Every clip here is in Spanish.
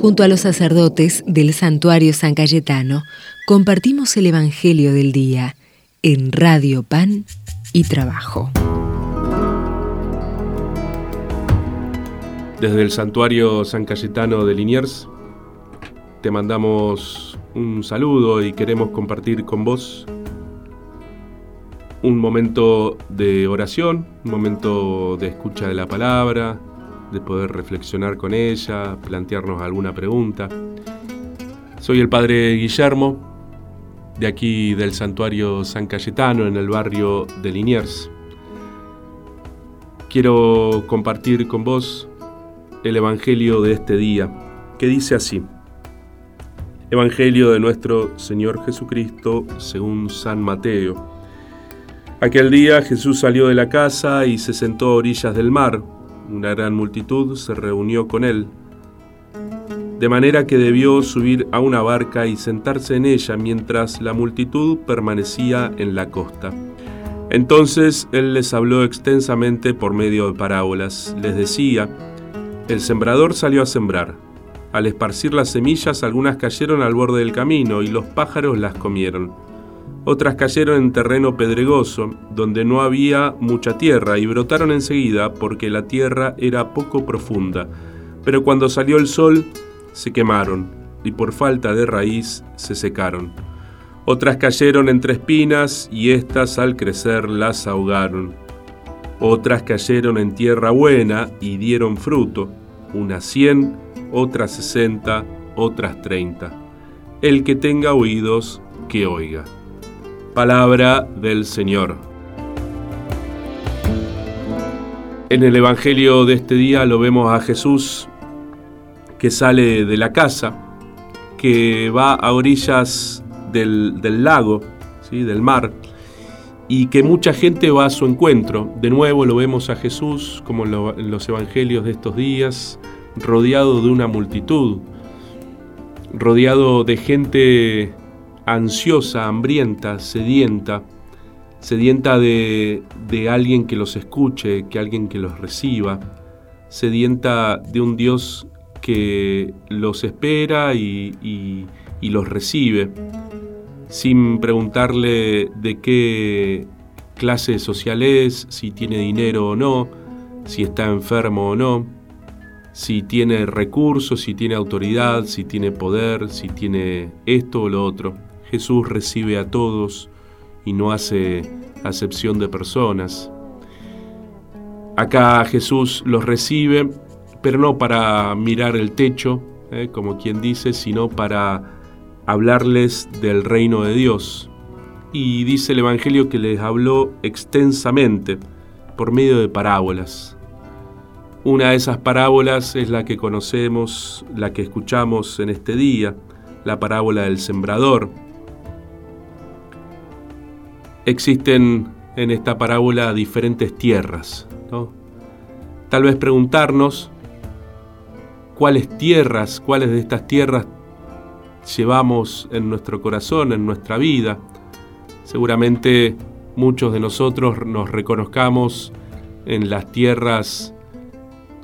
Junto a los sacerdotes del santuario San Cayetano, compartimos el Evangelio del Día en Radio Pan y Trabajo. Desde el santuario San Cayetano de Liniers, te mandamos un saludo y queremos compartir con vos un momento de oración, un momento de escucha de la palabra, de poder reflexionar con ella, plantearnos alguna pregunta. Soy el padre Guillermo, de aquí del santuario San Cayetano, en el barrio de Liniers. Quiero compartir con vos el Evangelio de este día, que dice así. Evangelio de nuestro Señor Jesucristo según San Mateo Aquel día Jesús salió de la casa y se sentó a orillas del mar. Una gran multitud se reunió con él, de manera que debió subir a una barca y sentarse en ella mientras la multitud permanecía en la costa. Entonces él les habló extensamente por medio de parábolas. Les decía, el sembrador salió a sembrar. Al esparcir las semillas algunas cayeron al borde del camino y los pájaros las comieron. Otras cayeron en terreno pedregoso, donde no había mucha tierra, y brotaron enseguida porque la tierra era poco profunda. Pero cuando salió el sol, se quemaron, y por falta de raíz se secaron. Otras cayeron entre espinas, y éstas al crecer las ahogaron. Otras cayeron en tierra buena y dieron fruto, unas cien, otras sesenta, otras treinta. El que tenga oídos, que oiga. Palabra del Señor. En el Evangelio de este día lo vemos a Jesús que sale de la casa, que va a orillas del, lago, ¿sí? del mar, y que mucha gente va a su encuentro. De nuevo lo vemos a Jesús, como en los Evangelios de estos días, rodeado de una multitud, rodeado de gente ansiosa, hambrienta, sedienta, sedienta de, alguien que los escuche, que alguien que los reciba, sedienta de un Dios que los espera y, y los recibe, sin preguntarle de qué clase social es, si tiene dinero o no, si está enfermo o no, si tiene recursos, si tiene autoridad, si tiene poder, si tiene esto o lo otro. Jesús recibe a todos y no hace acepción de personas. Acá Jesús los recibe, pero no para mirar el techo, eh, como quien dice, sino para hablarles del reino de Dios. Y dice el Evangelio que les habló extensamente por medio de parábolas. Una de esas parábolas es la que conocemos, la que escuchamos en este día, la parábola del sembrador, existen en esta parábola diferentes tierras. Tal vez preguntarnos cuáles tierras, cuáles de estas tierras llevamos en nuestro corazón, en nuestra vida. Seguramente muchos de nosotros nos reconozcamos en las tierras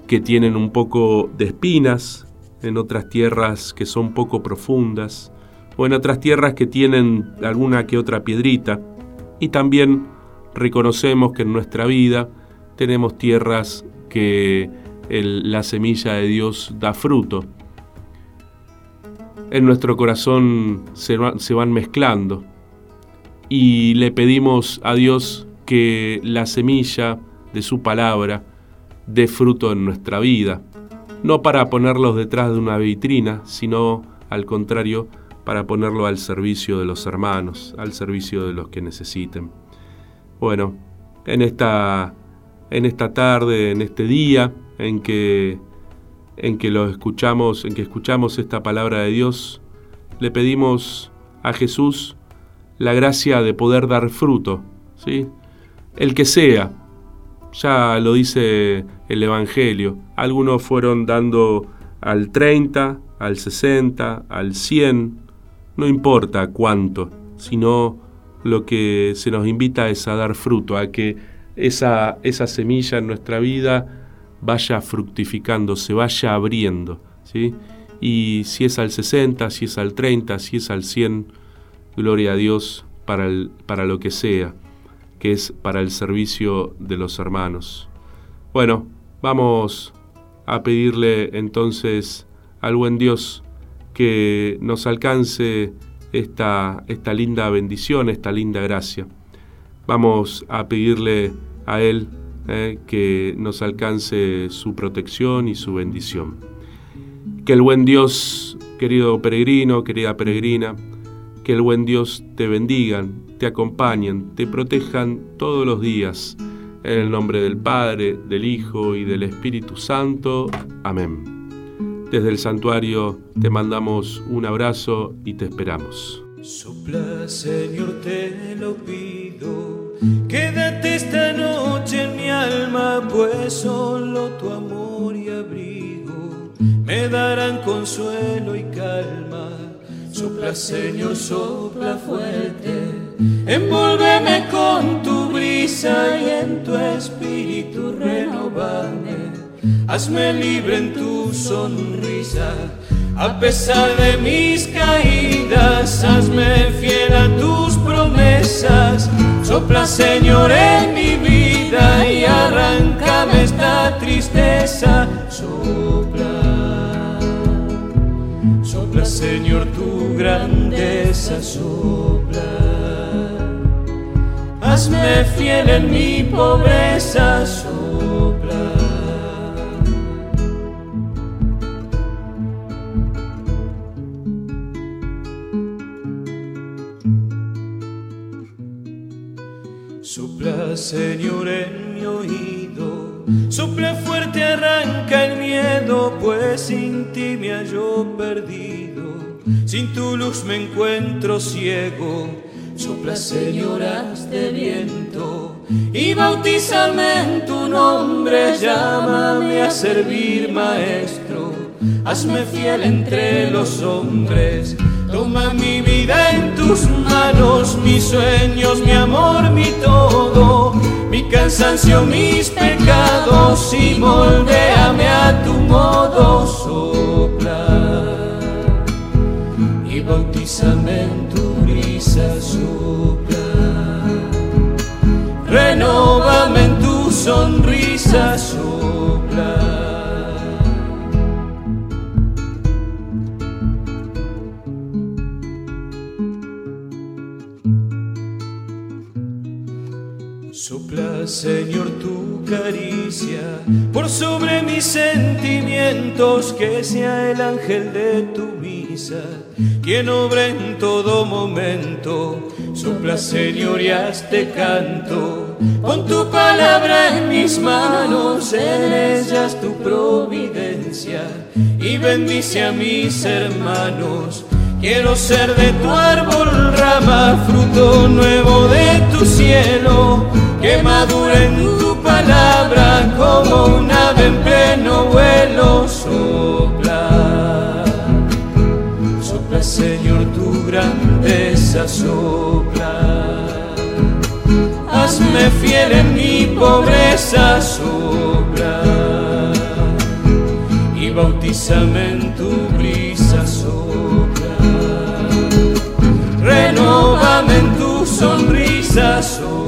que tienen un poco de espinas, en otras tierras que son poco profundas, o en otras tierras que tienen alguna que otra piedrita y también reconocemos que en nuestra vida tenemos tierras que la semilla de Dios da fruto. En nuestro corazón se, se van mezclando y le pedimos a Dios que la semilla de su palabra dé fruto en nuestra vida, no para ponerlos detrás de una vitrina, sino al contrario, para ponerlo al servicio de los hermanos, al servicio de los que necesiten. Bueno, en esta, en esta tarde, en este día en que, en que lo escuchamos, en que escuchamos esta palabra de Dios, le pedimos a Jesús la gracia de poder dar fruto, ¿sí? El que sea, ya lo dice el Evangelio, algunos fueron dando al 30, al 60, al 100, no importa cuánto, sino lo que se nos invita es a dar fruto, a que esa, esa semilla en nuestra vida vaya fructificando, se vaya abriendo, ¿sí? Y si es al 60, si es al 30, si es al 100, gloria a Dios para, para lo que sea, que es para el servicio de los hermanos. Bueno, vamos a pedirle entonces al buen Dios que nos alcance esta, esta linda bendición, esta linda gracia. Vamos a pedirle a Él eh, que nos alcance su protección y su bendición. Que el buen Dios, querido peregrino, querida peregrina, que el buen Dios te bendigan, te acompañen, te protejan todos los días. En el nombre del Padre, del Hijo y del Espíritu Santo. Amén. Desde el santuario te mandamos un abrazo y te esperamos. Sopla, Señor, te lo pido. Quédate esta noche en mi alma, pues solo tu amor y abrigo me darán consuelo y calma. Sopla, Señor, sopla fuerte. Envuélveme con tu brisa y en tu espíritu renovame hazme libre en tu sonrisa. A pesar de mis caídas, hazme fiel a tus promesas. Sopla, Señor, en mi vida y arráncame esta tristeza. Sopla, sopla, Señor, tu grandeza. Sopla, hazme fiel en mi pobreza. Señor, en mi oído. Sopla fuerte, arranca el miedo, pues sin ti me hallo perdido. Sin tu luz me encuentro ciego. Sopla, Señor, de viento y bautízame en tu nombre. Llámame a servir, Maestro. Hazme fiel entre los hombres. Toma mi vida en tus manos, mis sueños, mi amor, mi todo, mi cansancio, mis pecados y moldeame Señor, tu caricia por sobre mis sentimientos, que sea el ángel de tu misa, quien obra en todo momento. Sopla, Señor, y hazte canto. Con tu palabra en mis manos, en ellas tu providencia, y bendice a mis hermanos. Quiero ser de tu árbol rama, fruto nuevo de tu cielo que madure en tu palabra como un ave en pleno vuelo. Sopla, sopla Señor tu grandeza, sopla. Hazme fiel en mi pobreza, sopla. Y bautízame en tu brisa, sopla. Renóvame en tu sonrisa, sopla.